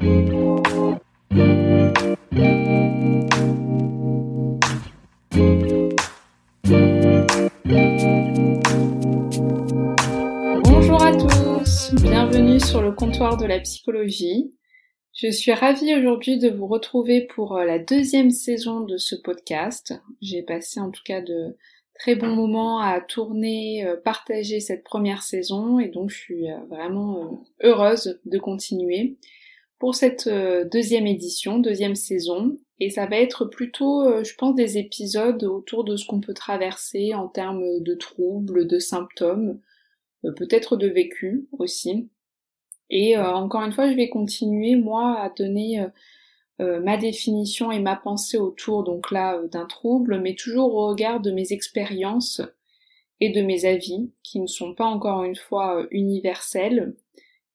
Bonjour à tous, bienvenue sur le comptoir de la psychologie. Je suis ravie aujourd'hui de vous retrouver pour euh, la deuxième saison de ce podcast. J'ai passé en tout cas de très bons moments à tourner, euh, partager cette première saison et donc je suis euh, vraiment heureuse de continuer pour cette deuxième édition, deuxième saison. Et ça va être plutôt, je pense, des épisodes autour de ce qu'on peut traverser en termes de troubles, de symptômes, peut-être de vécu aussi. Et euh, encore une fois, je vais continuer moi à donner euh, euh, ma définition et ma pensée autour donc là d'un trouble, mais toujours au regard de mes expériences et de mes avis, qui ne sont pas encore une fois universels.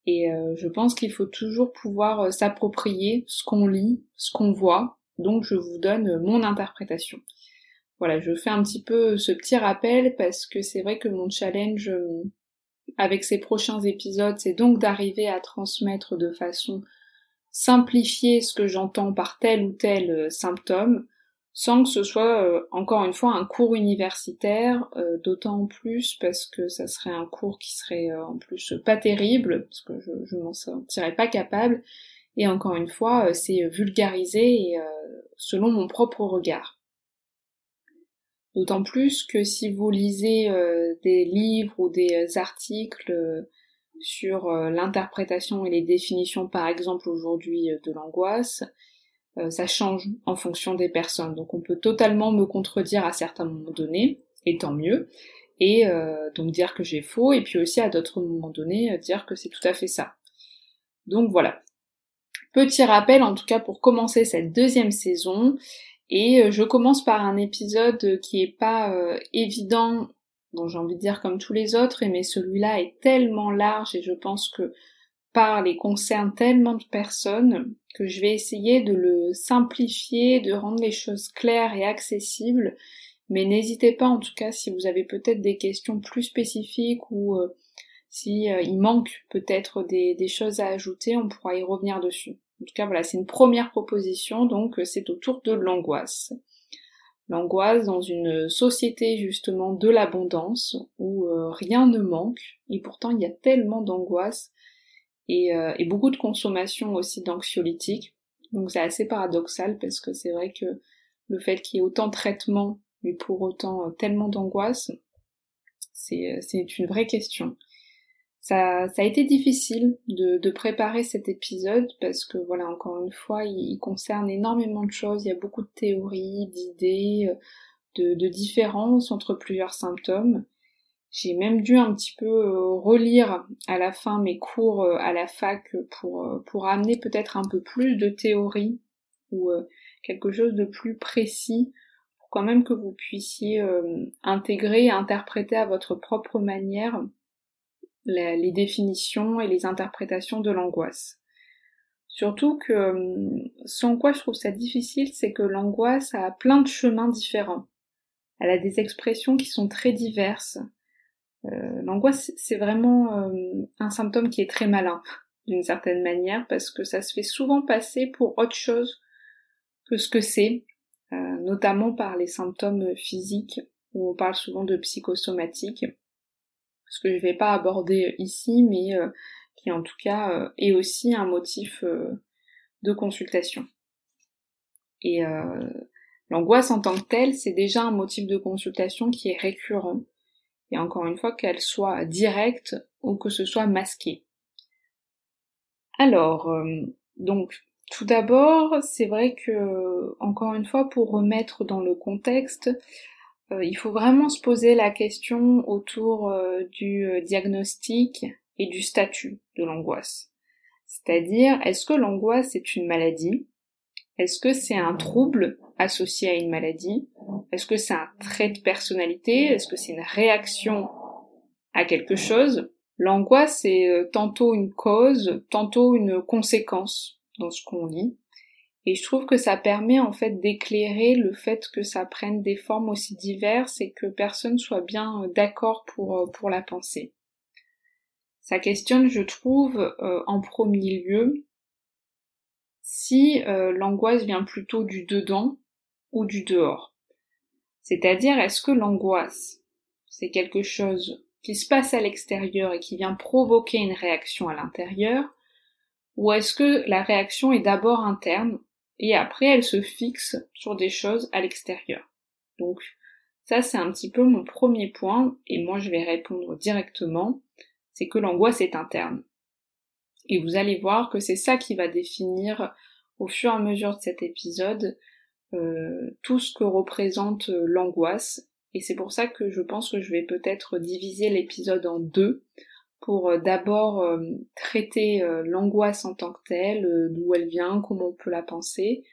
Et je pense qu'il faut toujours pouvoir s'approprier ce qu'on lit, ce qu'on voit. Donc je vous donne mon interprétation. Voilà, je fais un petit peu ce petit rappel parce que c'est vrai que mon challenge avec ces prochains épisodes, c'est donc d'arriver à transmettre de façon simplifiée ce que j'entends par tel ou tel euh, symptôme, sans que ce soit euh, encore une fois un cours universitaire, euh, d'autant plus parce que ça serait un cours qui serait en plus pas terrible, parce que je, je m'en sentirais pas capable, et encore une fois, c'est vulgarisé et selon mon propre regard. D'autant plus que si vous lisez euh, des livres ou des euh, articles euh, sur l'interprétation et les définitions par exemple aujourd'hui de l'angoisse, ça change en fonction des personnes. Donc on peut totalement me contredire à certains moments donnés, et tant mieux, et donc dire que j'ai faux, et puis aussi à d'autres moments donnés dire que c'est tout à fait ça. Donc voilà. Petit rappel en tout cas pour commencer cette deuxième saison, et euh, je commence par un épisode qui est pas euh, évident, bon j'ai envie de dire comme tous les autres, mais celui-là est tellement large et je pense que par les concerne tellement de personnes que je vais essayer de le simplifier, de rendre les choses claires et accessibles. Mais n'hésitez pas en tout cas si vous avez peut-être des questions plus spécifiques ou euh, si il manque peut-être des, des choses à ajouter, on pourra y revenir dessus. En tout cas, voilà, c'est une première proposition, donc euh, c'est autour de l'angoisse. L'angoisse dans une société justement de l'abondance où euh, rien ne manque et pourtant il y a tellement d'angoisse et, euh, et, beaucoup de consommation aussi d'anxiolytiques. Donc c'est assez paradoxal parce que c'est vrai que le fait qu'il y ait autant de traitements mais pour autant tellement d'angoisse, c'est une vraie question. Ça, ça a été difficile de, de, préparer cet épisode parce que voilà, encore une fois, il, concerne énormément de choses. Il y a beaucoup de théories, d'idées, euh, de, de différences entre plusieurs symptômes. J'ai même dû un petit peu euh, relire à la fin mes cours euh, à la fac pour, pour amener peut-être un peu plus de théorie ou quelque chose de plus précis pour quand même que vous puissiez intégrer et interpréter à votre propre manière les définitions et les interprétations de l'angoisse. Surtout que euh, sans quoi je trouve ça difficile, c'est que l'angoisse a plein de chemins différents. Elle a des expressions qui sont très diverses. Euh, l'angoisse, c'est vraiment euh, un symptôme qui est très malin, d'une certaine manière, parce que ça se fait souvent passer pour autre chose que ce que c'est, notamment par les symptômes physiques, où on parle souvent de psychosomatique ce que je ne vais pas aborder ici, mais euh, qui en tout cas euh, est aussi un motif euh, de consultation. Et l'angoisse en tant que telle, c'est déjà un motif de consultation qui est récurrent, et encore une fois qu'elle soit directe ou que ce soit masqué. Alors, donc tout d'abord, c'est vrai que, encore une fois, pour remettre dans le contexte, euh, il faut vraiment se poser la question autour euh, du euh, diagnostic et du statut de l'angoisse. C'est-à-dire, est-ce que l'angoisse est une maladie? Est-ce que c'est un trouble? Associé à une maladie? Est-ce que c'est un trait de personnalité? Est-ce que c'est une réaction à quelque chose? L'angoisse est euh, tantôt une cause, tantôt une conséquence dans ce qu'on lit. Et je trouve que ça permet en fait d'éclairer le fait que ça prenne des formes aussi diverses et que personne soit bien euh, d'accord pour, euh, pour la penser. Ça questionne, je trouve, euh, en premier lieu, si l'angoisse vient plutôt du dedans ou du dehors. C'est-à-dire, est-ce que l'angoisse, c'est quelque chose qui se passe à l'extérieur et qui vient provoquer une réaction à l'intérieur, ou est-ce que la réaction est d'abord interne et après elle se fixe sur des choses à l'extérieur? Donc ça c'est un petit peu mon premier point et moi je vais répondre directement, c'est que l'angoisse est interne. Et vous allez voir que c'est ça qui va définir au fur et à mesure de cet épisode euh, tout ce que représente l'angoisse. Et c'est pour ça que je pense que je vais peut-être diviser l'épisode en deux pour euh, d'abord euh, traiter euh, l'angoisse en tant que telle, d'où elle vient, comment on peut la penser,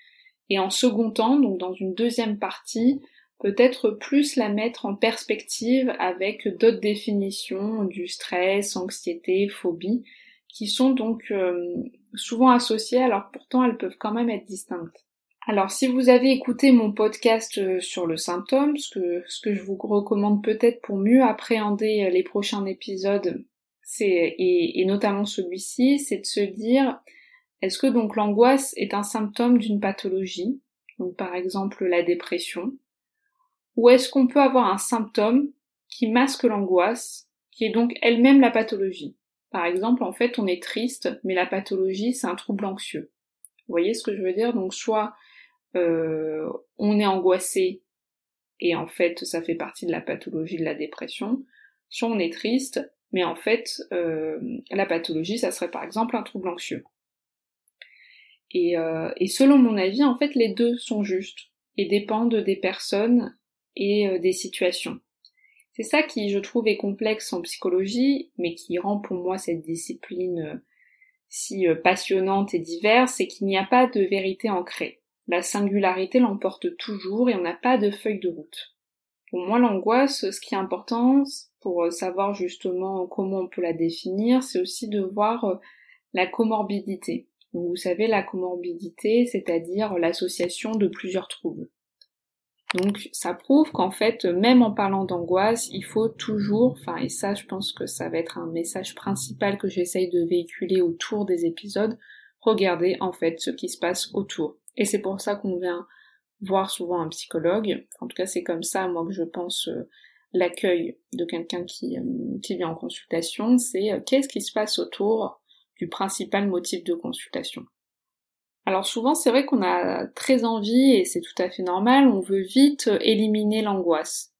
et en second temps, donc dans une deuxième partie, peut-être plus la mettre en perspective avec d'autres définitions du stress, anxiété, phobie, qui sont donc souvent associées, alors pourtant elles peuvent quand même être distinctes. Alors si vous avez écouté mon podcast sur le symptôme, ce que, je vous recommande peut-être pour mieux appréhender les prochains épisodes, et, notamment celui-ci, c'est de se dire est-ce que donc l'angoisse est un symptôme d'une pathologie, donc par exemple la dépression, ou est-ce qu'on peut avoir un symptôme qui masque l'angoisse, qui est donc elle-même la pathologie? Par exemple, en fait, on est triste, mais la pathologie, c'est un trouble anxieux. Vous voyez ce que je veux dire? Donc soit euh, on est angoissé et en fait ça fait partie de la pathologie de la dépression, soit on est triste mais en fait, euh, la pathologie, ça serait par exemple un trouble anxieux. Et, euh, et, selon mon avis, en fait, les deux sont justes et dépendent des personnes et des situations. C'est ça qui, je trouve, est complexe en psychologie, mais qui rend pour moi cette discipline si passionnante et diverse, c'est qu'il n'y a pas de vérité ancrée. La singularité l'emporte toujours et on n'a pas de feuille de route. Pour moi, l'angoisse, ce qui est important, pour euh, savoir justement comment on peut la définir, c'est aussi de voir euh, la comorbidité. Donc vous savez, la comorbidité, c'est-à-dire l'association de plusieurs troubles. Donc ça prouve qu'en fait, même en parlant d'angoisse, il faut toujours, enfin et ça je pense que ça va être un message principal que j'essaye de véhiculer autour des épisodes, regarder en fait ce qui se passe autour. Et c'est pour ça qu'on vient voir souvent un psychologue. En tout cas c'est comme ça moi que je pense euh, l'accueil de quelqu'un qui, euh, qui vient en consultation, c'est euh, qu'est-ce qui se passe autour du principal motif de consultation? Alors souvent c'est vrai qu'on a très envie, et c'est tout à fait normal, on veut vite éliminer l'angoisse.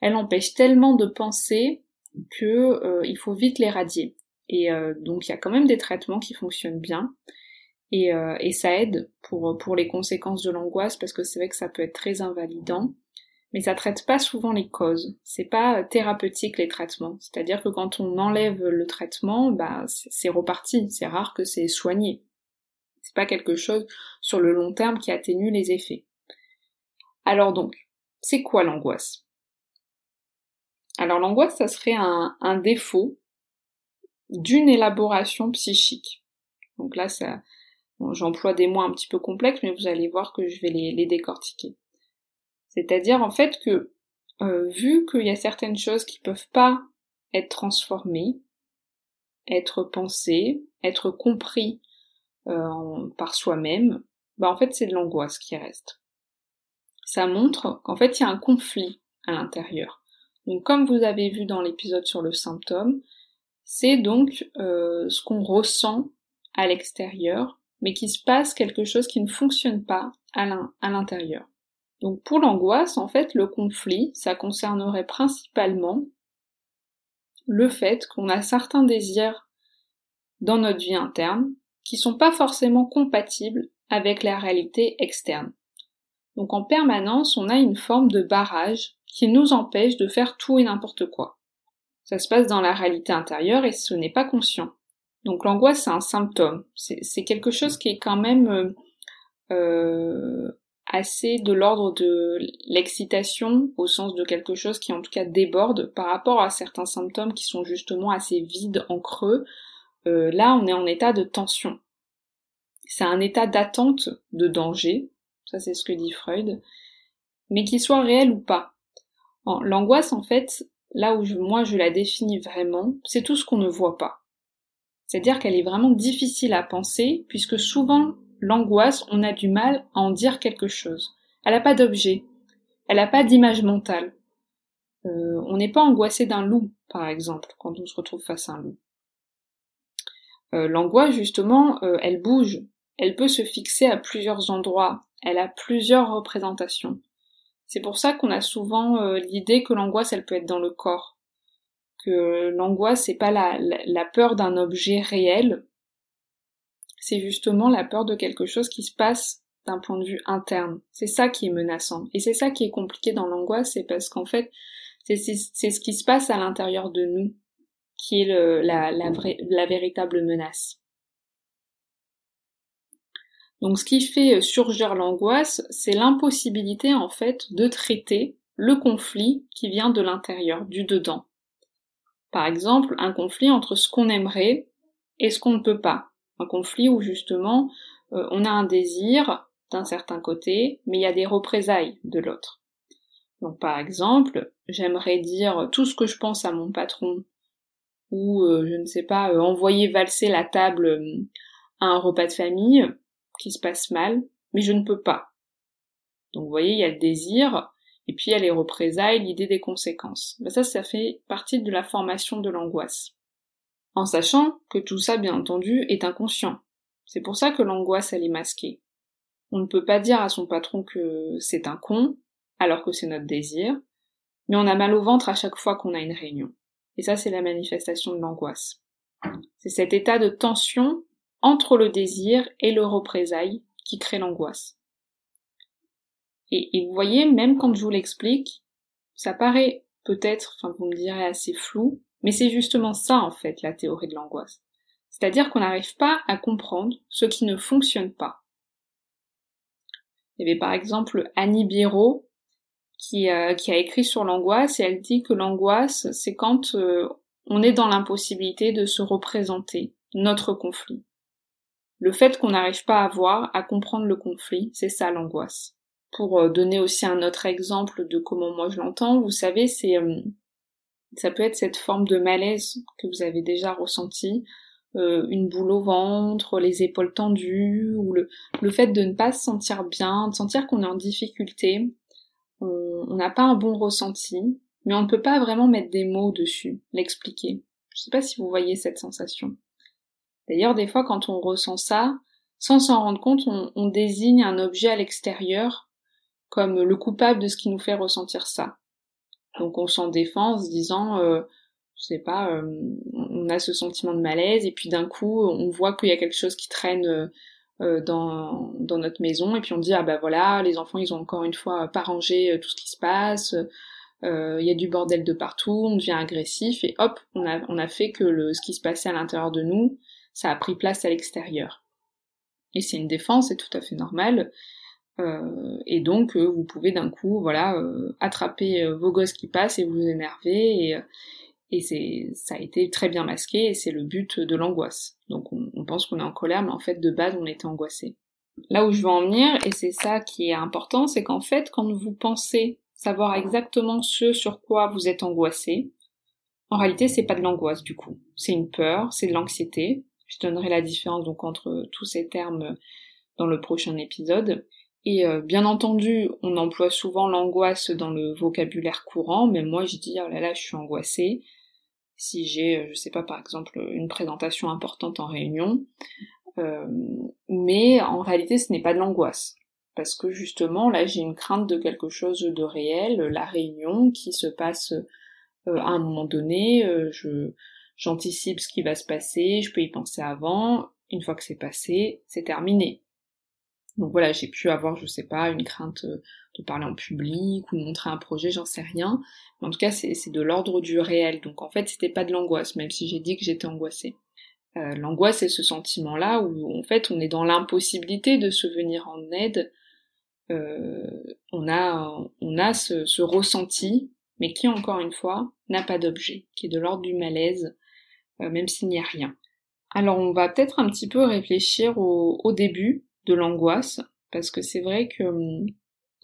Elle empêche tellement de penser que il faut vite l'éradier. Et donc il y a quand même des traitements qui fonctionnent bien. Et, et ça aide pour, pour les conséquences de l'angoisse parce que c'est vrai que ça peut être très invalidant mais ça traite pas souvent les causes. C'est pas thérapeutique les traitements. C'est-à-dire que quand on enlève le traitement, bah c'est reparti. C'est rare que c'est soigné. C'est pas quelque chose sur le long terme qui atténue les effets. Alors donc, c'est quoi l'angoisse? Alors l'angoisse, ça serait un, défaut d'une élaboration psychique. Donc là, ça, j'emploie des mots un petit peu complexes, mais vous allez voir que je vais les décortiquer. C'est-à-dire en fait que euh, vu qu'il y a certaines choses qui peuvent pas être transformées, être pensées, être compris euh, par soi-même, bah en fait c'est de l'angoisse qui reste. Ça montre qu'en fait il y a un conflit à l'intérieur. Donc comme vous avez vu dans l'épisode sur le symptôme, c'est donc euh, ce qu'on ressent à l'extérieur, mais qui se passe quelque chose qui ne fonctionne pas à l'intérieur. Donc pour l'angoisse, en fait, le conflit, ça concernerait principalement le fait qu'on a certains désirs dans notre vie interne qui sont pas forcément compatibles avec la réalité externe. Donc en permanence, on a une forme de barrage qui nous empêche de faire tout et n'importe quoi. Ça se passe dans la réalité intérieure et ce n'est pas conscient. Donc l'angoisse, c'est un symptôme. C'est quelque chose qui est quand même euh, euh, assez de l'ordre de l'excitation, au sens de quelque chose qui en tout cas déborde par rapport à certains symptômes qui sont justement assez vides en creux. Euh, là, on est en état de tension. C'est un état d'attente de danger, ça c'est ce que dit Freud, mais qu'il soit réel ou pas. L'angoisse, en fait, là où moi je la définis vraiment, c'est tout ce qu'on ne voit pas. C'est-à-dire qu'elle est vraiment difficile à penser, puisque souvent l'angoisse, on a du mal à en dire quelque chose. Elle n'a pas d'objet, elle n'a pas d'image mentale. Euh, on n'est pas angoissé d'un loup, par exemple, quand on se retrouve face à un loup. Euh, l'angoisse, justement, euh, elle bouge, elle peut se fixer à plusieurs endroits, elle a plusieurs représentations. C'est pour ça qu'on a souvent l'idée que l'angoisse, elle peut être dans le corps, que l'angoisse, c'est pas la peur d'un objet réel, c'est justement la peur de quelque chose qui se passe d'un point de vue interne. C'est ça qui est menaçant. Et c'est ça qui est compliqué dans l'angoisse, c'est parce qu'en fait, c'est ce qui se passe à l'intérieur de nous qui est la, véritable menace. Donc ce qui fait surgir l'angoisse, c'est l'impossibilité en fait de traiter le conflit qui vient de l'intérieur, du dedans. Par exemple, un conflit entre ce qu'on aimerait et ce qu'on ne peut pas un conflit où justement euh, on a un désir d'un certain côté, mais il y a des représailles de l'autre. Donc par exemple, j'aimerais dire tout ce que je pense à mon patron, ou euh, je ne sais pas, euh, envoyer valser la table à un repas de famille qui se passe mal, mais je ne peux pas. Donc vous voyez, il y a le désir, et puis il y a les représailles, l'idée des conséquences. Ça, ça fait partie de la formation de l'angoisse en sachant que tout ça, bien entendu, est inconscient. C'est pour ça que l'angoisse, elle est masquée. On ne peut pas dire à son patron que c'est un con, alors que c'est notre désir, mais on a mal au ventre à chaque fois qu'on a une réunion. Et ça, c'est la manifestation de l'angoisse. C'est cet état de tension entre le désir et le représailles qui crée l'angoisse. Et, vous voyez, même quand je vous l'explique, ça paraît peut-être, enfin vous me direz assez flou, mais c'est justement ça, en fait, la théorie de l'angoisse. C'est-à-dire qu'on n'arrive pas à comprendre ce qui ne fonctionne pas. Il y avait par exemple Annie Biro qui, euh, a écrit sur l'angoisse et elle dit que l'angoisse, c'est quand euh, on est dans l'impossibilité de se représenter notre conflit. Le fait qu'on n'arrive pas à voir, à comprendre le conflit, c'est ça l'angoisse. Pour euh, donner aussi un autre exemple de comment moi je l'entends, vous savez, c'est ça peut être cette forme de malaise que vous avez déjà ressenti, euh, une boule au ventre, les épaules tendues, ou le, le fait de ne pas se sentir bien, de sentir qu'on est en difficulté. On n'a pas un bon ressenti, mais on ne peut pas vraiment mettre des mots dessus, l'expliquer. Je sais pas si vous voyez cette sensation. D'ailleurs, des fois, quand on ressent ça, sans s'en rendre compte, on désigne un objet à l'extérieur comme le coupable de ce qui nous fait ressentir ça. Donc on s'en défend en se disant, euh, je sais pas, euh, on a ce sentiment de malaise et puis d'un coup on voit qu'il y a quelque chose qui traîne euh, dans, dans notre maison et puis on dit ah bah voilà les enfants ils ont encore une fois pas rangé tout ce qui se passe, il y a du bordel de partout, on devient agressif et hop on a on a fait que le, ce qui se passait à l'intérieur de nous ça a pris place à l'extérieur. Et c'est une défense, c'est tout à fait normal. Euh, et donc euh, vous pouvez d'un coup voilà euh, attraper vos gosses qui passent et vous énerver et, et c'est ça a été très bien masqué et c'est le but de l'angoisse. Donc on, on pense qu'on est en colère mais en fait de base on était angoissé. Là où je veux en venir et c'est ça qui est important c'est qu'en fait quand vous pensez savoir exactement ce sur quoi vous êtes angoissé, en réalité c'est pas de l'angoisse du coup, c'est une peur, c'est de l'anxiété. Je donnerai la différence donc entre tous ces termes dans le prochain épisode. Et euh, bien entendu, on emploie souvent l'angoisse dans le vocabulaire courant, mais moi je dis oh là là, je suis angoissée. Si j'ai, euh, je sais pas, par exemple, une présentation importante en réunion, euh, mais en réalité, ce n'est pas de l'angoisse, parce que justement, là, j'ai une crainte de quelque chose de réel, la réunion qui se passe à un moment donné, je j'anticipe ce qui va se passer, je peux y penser avant. Une fois que c'est passé, c'est terminé Donc voilà, j'ai pu avoir, je sais pas, une crainte de parler en public ou de montrer un projet, j'en sais rien. Mais en tout cas, c'est de l'ordre du réel. Donc en fait, c'était pas de l'angoisse, même si j'ai dit que j'étais angoissée. Euh, l'angoisse, c'est ce sentiment-là où en fait on est dans l'impossibilité de se venir en aide. Euh, on a, on a ce, ce, ressenti, mais qui encore une fois n'a pas d'objet, qui est de l'ordre du malaise, euh, même s'il n'y a rien. Alors on va peut-être un petit peu réfléchir au, au début de l'angoisse, parce que c'est vrai que hum,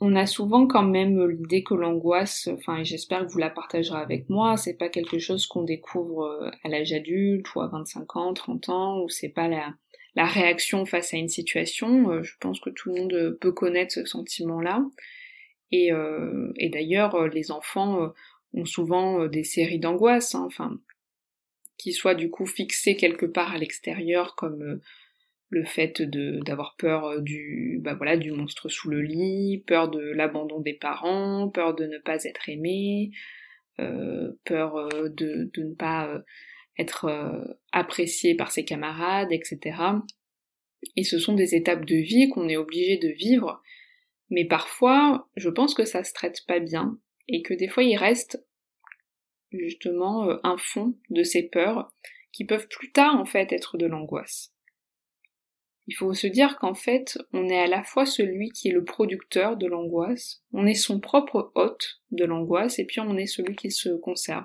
on a souvent quand même l'idée que l'angoisse, enfin, et j'espère que vous la partagerez avec moi, c'est pas quelque chose qu'on découvre euh, à l'âge adulte ou à 25 ans, 30 ans, ou c'est pas la, la réaction face à une situation. Euh, je pense que tout le monde peut connaître ce sentiment-là. Et, euh, et d'ailleurs, les enfants ont souvent des séries d'angoisse, hein, enfin, qui soient du coup fixées quelque part à l'extérieur comme le fait d'avoir peur euh, du bah voilà du monstre sous le lit, peur de l'abandon des parents, peur de ne pas être aimé, euh, peur euh, de, de ne pas être apprécié par ses camarades, etc. Et ce sont des étapes de vie qu'on est obligé de vivre, mais parfois je pense que ça se traite pas bien et que des fois il reste justement un fond de ces peurs qui peuvent plus tard en fait être de l'angoisse. Il faut se dire qu'en fait, on est à la fois celui qui est le producteur de l'angoisse, on est son propre hôte de l'angoisse, et puis on est celui qui se conserve.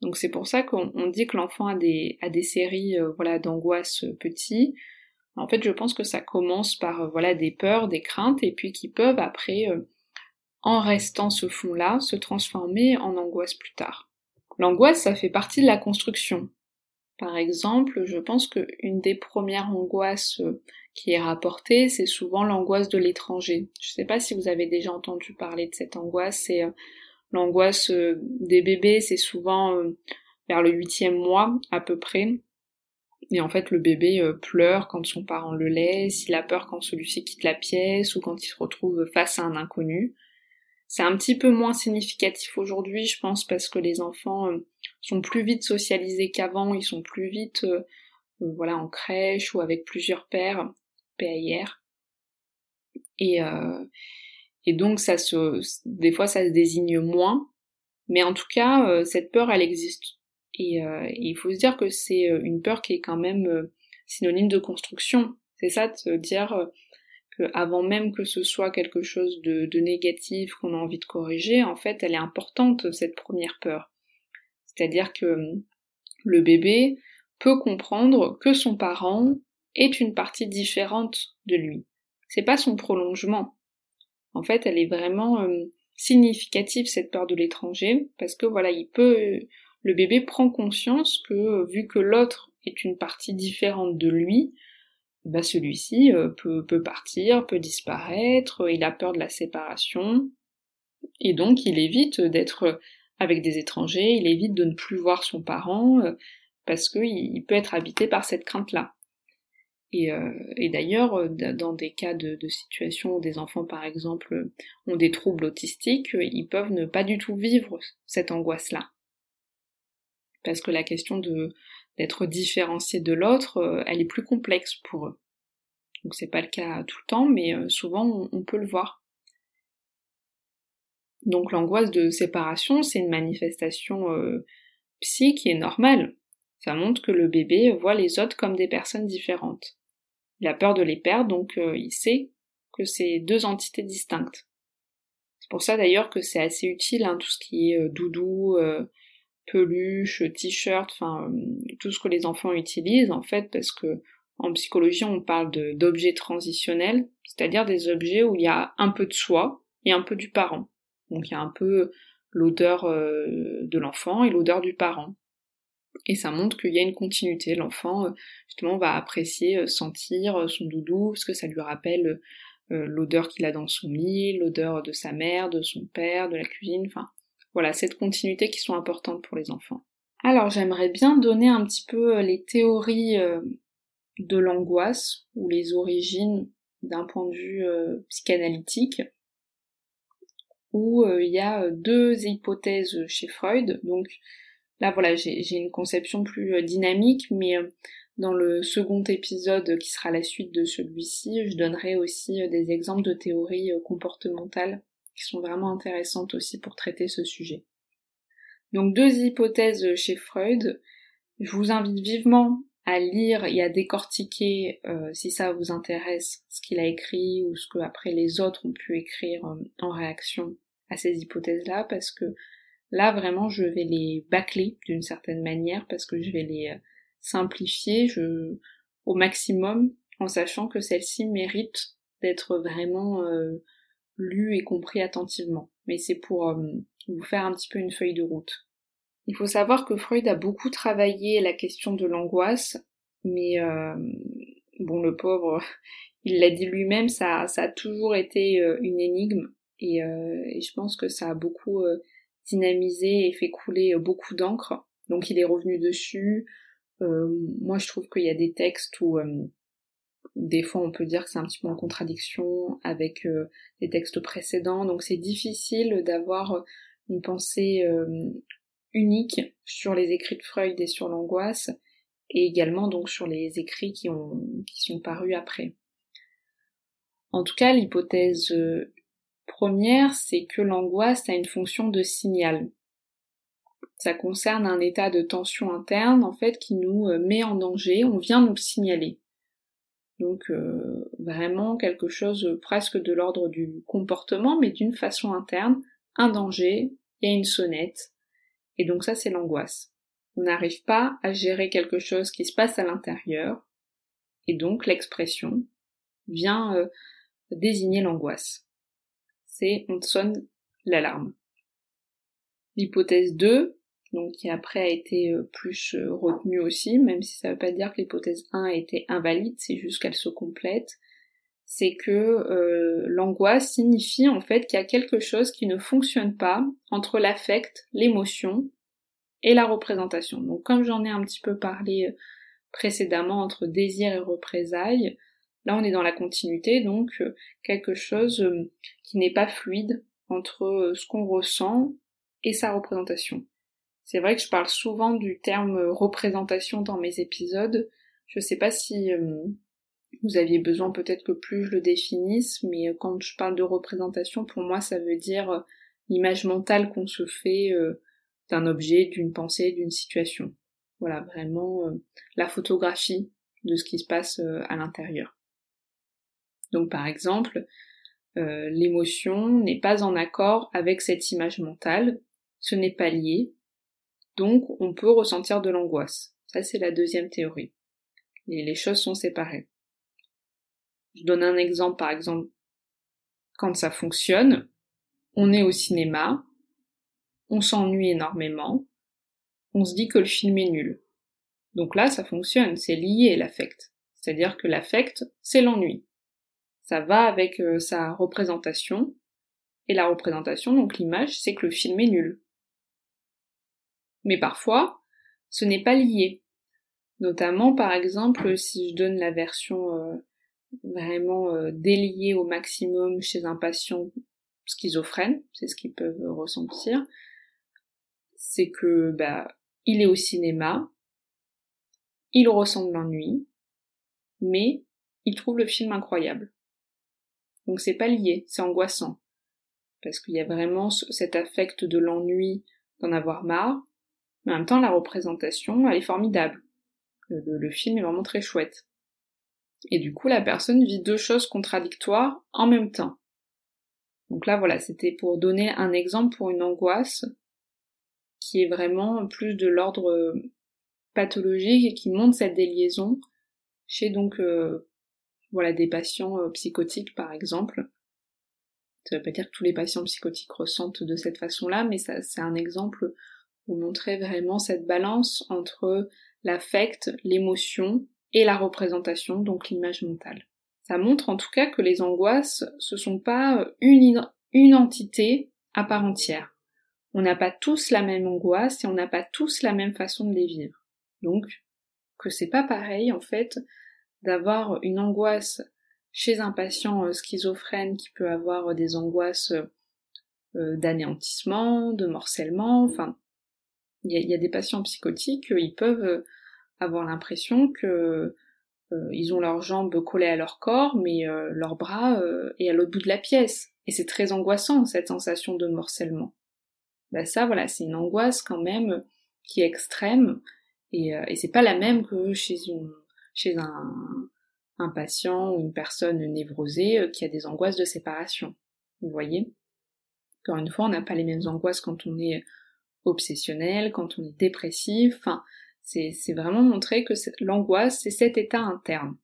Donc c'est pour ça qu'on dit que l'enfant a des, séries euh, voilà, d'angoisse petits. En fait, je pense que ça commence par euh, voilà, des peurs, des craintes, et puis qui peuvent après, euh, en restant ce fond-là, se transformer en angoisse plus tard. L'angoisse, ça fait partie de la construction. Par exemple, je pense qu'une des premières angoisses euh, qui est rapportée, c'est souvent l'angoisse de l'étranger. Je ne sais pas si vous avez déjà entendu parler de cette angoisse, c'est euh, l'angoisse euh, des bébés, c'est souvent vers le huitième mois à peu près. Et en fait, le bébé pleure quand son parent le laisse, il a peur quand celui-ci quitte la pièce ou quand il se retrouve face à un inconnu. C'est un petit peu moins significatif aujourd'hui, je pense, parce que les enfants euh, sont plus vite socialisés qu'avant, ils sont plus vite euh, euh, voilà, en crèche ou avec plusieurs pères, PAIR. Et, et donc ça se des fois ça se désigne moins, mais en tout cas cette peur elle existe. Et, il faut se dire que c'est une peur qui est quand même synonyme de construction. C'est ça de se dire avant même que ce soit quelque chose de, négatif qu'on a envie de corriger, en fait, elle est importante, cette première peur. C'est-à-dire que hum, le bébé peut comprendre que son parent est une partie différente de lui. C'est pas son prolongement. En fait, elle est vraiment hum, significative cette peur de l'étranger parce que voilà, il peut le bébé prend conscience que vu que l'autre est une partie différente de lui, bah celui-ci euh, peut, peut partir, peut disparaître, il a peur de la séparation, et donc il évite d'être avec des étrangers, il évite de ne plus voir son parent, euh, parce qu'il peut être habité par cette crainte-là. Et, euh, et d'ailleurs, dans des cas de, de situation où des enfants, par exemple, ont des troubles autistiques, ils peuvent ne pas du tout vivre cette angoisse-là. Parce que la question de, d'être différencié de l'autre, euh, elle est plus complexe pour eux. Donc c'est pas le cas tout le temps, mais euh, souvent on, peut le voir. Donc l'angoisse de séparation, c'est une manifestation euh, psy qui est normale. Ça montre que le bébé voit les autres comme des personnes différentes. Il a peur de les perdre, donc il sait que c'est deux entités distinctes. C'est pour ça d'ailleurs que c'est assez utile, hein, tout ce qui est doudou, peluche, t-shirt, enfin euh, tout ce que les enfants utilisent en fait parce que en psychologie on parle d'objets transitionnels, c'est-à-dire des objets où il y a un peu de soi et un peu du parent. Donc il y a un peu l'odeur euh, de l'enfant et l'odeur du parent. Et ça montre qu'il y a une continuité. L'enfant, euh, justement, va apprécier, sentir son doudou, parce que ça lui rappelle l'odeur qu'il a dans son lit, l'odeur de sa mère, de son père, de la cuisine, enfin, voilà, cette continuité qui sont importantes pour les enfants. Alors j'aimerais bien donner un petit peu euh, les théories euh, de l'angoisse ou les origines d'un point de vue euh, psychanalytique où il y a deux hypothèses chez Freud. Donc là voilà, j'ai une conception plus dynamique, mais Dans le second épisode qui sera la suite de celui-ci, je donnerai aussi des exemples de théories comportementales qui sont vraiment intéressantes aussi pour traiter ce sujet. Donc deux hypothèses chez Freud. Je vous invite vivement à lire et à décortiquer, euh, si ça vous intéresse, ce qu'il a écrit ou ce que après les autres ont pu écrire en réaction à ces hypothèses-là, parce que là vraiment je vais les bâcler d'une certaine manière, parce que je vais les simplifier je, au maximum en sachant que celle-ci mérite d'être vraiment euh, lue et compris attentivement. Mais c'est pour euh, vous faire un petit peu une feuille de route. Il faut savoir que Freud a beaucoup travaillé la question de l'angoisse, mais euh, bon, le pauvre, il l'a dit lui-même, ça, ça a toujours été une énigme, et, et, je pense que ça a beaucoup dynamisé et fait couler beaucoup d'encre. Donc il est revenu dessus, euh, moi, je trouve qu'il y a des textes où euh, des fois on peut dire que c'est un petit peu en contradiction avec euh, des textes précédents, donc c'est difficile d'avoir une pensée unique sur les écrits de Freud et sur l'angoisse, et également donc sur les écrits qui, qui sont parus après. En tout cas, l'hypothèse première, c'est que l'angoisse a une fonction de signal. Ça concerne un état de tension interne en fait qui nous euh, met en danger, on vient nous le signaler. Donc euh, vraiment quelque chose presque de l'ordre du comportement, mais d'une façon interne, un danger et une sonnette. Et donc ça c'est l'angoisse. On n'arrive pas à gérer quelque chose qui se passe à l'intérieur, et donc l'expression vient euh, désigner l'angoisse. C'est on sonne l'alarme. L'hypothèse 2, donc qui après a été euh, plus euh, retenue aussi, même si ça veut pas dire que l'hypothèse 1 a été invalide, c'est juste qu'elle se complète, c'est que euh, l'angoisse signifie en fait qu'il y a quelque chose qui ne fonctionne pas entre l'affect, l'émotion et la représentation. Donc comme j'en ai un petit peu parlé précédemment entre désir et représailles, là on est dans la continuité, donc quelque chose qui n'est pas fluide entre ce qu'on ressent et sa représentation. C'est vrai que je parle souvent du terme représentation dans mes épisodes. Je sais pas si euh, vous aviez besoin peut-être que plus je le définisse, mais euh, quand je parle de représentation, pour moi ça veut dire euh, l'image mentale qu'on se fait d'un objet, d'une pensée, d'une situation. Voilà, vraiment la photographie de ce qui se passe à l'intérieur. Donc par exemple, l'émotion n'est pas en accord avec cette image mentale, ce n'est pas lié, donc on peut ressentir de l'angoisse. Ça c'est la deuxième théorie. Les choses sont séparées. Je donne un exemple par exemple quand ça fonctionne, on est au cinéma, on s'ennuie énormément, on se dit que le film est nul. Donc là ça fonctionne, c'est lié l'affect. C'est-à-dire que l'affect, c'est l'ennui. Ça va avec euh, sa représentation, et la représentation, donc l'image, c'est que le film est nul. Mais parfois, ce n'est pas lié. Notamment, par exemple, si je donne la version euh, vraiment euh, déliée au maximum chez un patient schizophrène, c'est ce qu'ils peuvent ressentir, c'est que bah il est au cinéma, il ressent de l'ennui, mais il trouve le film incroyable. Donc c'est pas lié, c'est angoissant. Parce qu'il y a vraiment cet affect de l'ennui d'en avoir marre, mais en même temps, la représentation, elle est formidable. Le, film est vraiment très chouette. Et du coup, la personne vit deux choses contradictoires en même temps. Donc là, voilà, c'était pour donner un exemple pour une angoisse qui est vraiment plus de l'ordre euh, pathologique et qui montre cette déliaison chez donc euh, voilà des patients euh, psychotiques par exemple. Ça veut pas dire que tous les patients psychotiques ressentent de cette façon-là, mais c'est un exemple pour montrer vraiment cette balance entre l'affect, l'émotion et la représentation, donc l'image mentale. Ça montre en tout cas que les angoisses, ce sont pas une, une entité à part entière. On n'a pas tous la même angoisse et on n'a pas tous la même façon de les vivre. Donc, que c'est pas pareil, en fait, d'avoir une angoisse chez un patient euh, schizophrène qui peut avoir des angoisses euh, d'anéantissement, de morcellement, enfin, il y, a, des patients psychotiques, ils peuvent euh, avoir l'impression que euh, ils ont leurs jambes collées à leur corps, mais euh, leur bras euh, est à l'autre bout de la pièce. Et c'est très angoissant, cette sensation de morcellement. Bah ça, voilà, c'est une angoisse quand même qui est extrême, et, et c'est pas la même que chez un, un patient ou une personne névrosée qui a des angoisses de séparation. Vous voyez? Encore une fois, on n'a pas les mêmes angoisses quand on est obsessionnel, quand on est dépressif, enfin, c'est vraiment montrer que l'angoisse, c'est cet état interne.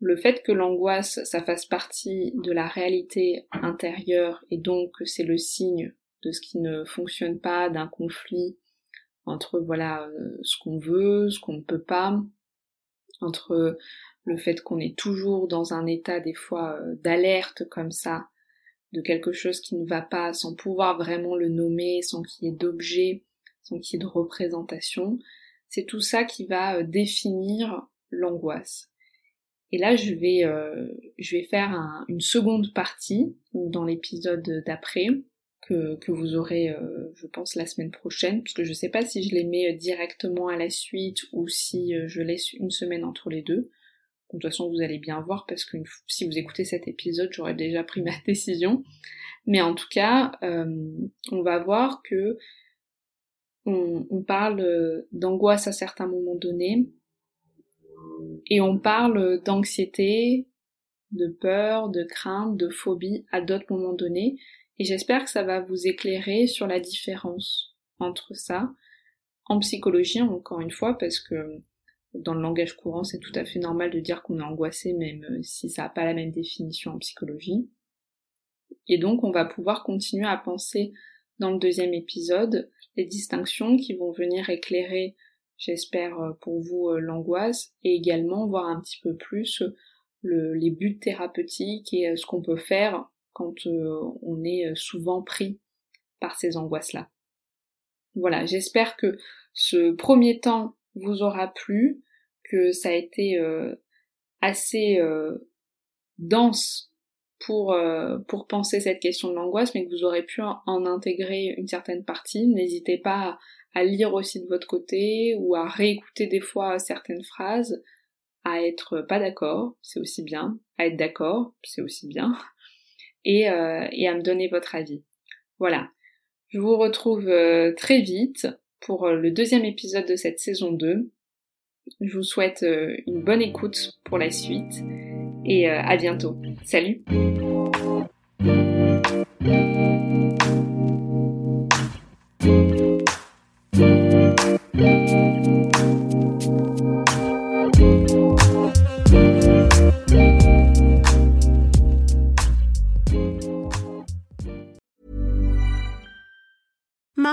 Le fait que l'angoisse, ça fasse partie de la réalité intérieure et donc que c'est le signe de ce qui ne fonctionne pas, d'un conflit entre voilà euh, ce qu'on veut, ce qu'on ne peut pas, entre le fait qu'on est toujours dans un état des fois euh, d'alerte comme ça, de quelque chose qui ne va pas sans pouvoir vraiment le nommer, sans qu'il y ait d'objet, sans qu'il y ait de représentation, c'est tout ça qui va euh, définir l'angoisse. Et là, je vais, euh, je vais faire une seconde partie dans l'épisode d'après que, vous aurez, euh, je pense, la semaine prochaine, parce que je ne sais pas si je les mets directement à la suite ou si je laisse une semaine entre les deux. De toute façon, vous allez bien voir parce que si vous écoutez cet épisode, j'aurais déjà pris ma décision. Mais en tout cas, on va voir que on, parle d'angoisse à certains moments donnés, et on parle d'anxiété, de peur, de crainte, de phobie à d'autres moments donnés, et j'espère que ça va vous éclairer sur la différence entre ça, en psychologie encore une fois, parce que dans le langage courant c'est tout à fait normal de dire qu'on est angoissé même si ça n'a pas la même définition en psychologie. Et donc on va pouvoir continuer à penser dans le deuxième épisode les distinctions qui vont venir éclairer, j'espère euh, pour vous, euh, l'angoisse et également voir un petit peu plus le, les buts thérapeutiques et euh, ce qu'on peut faire quand on est souvent pris par ces angoisses-là. Voilà, j'espère que ce premier temps vous aura plu, que ça a été assez dense pour, euh, pour penser cette question de l'angoisse, mais que vous aurez pu en, intégrer une certaine partie. N'hésitez pas à, lire aussi de votre côté ou à réécouter des fois certaines phrases, à être pas d'accord, c'est aussi bien, à être d'accord, c'est aussi bien, et, euh, et à me donner votre avis. Voilà. Je vous retrouve euh, très vite pour le deuxième épisode de cette saison 2. Je vous souhaite une bonne écoute pour la suite et euh, à bientôt. Salut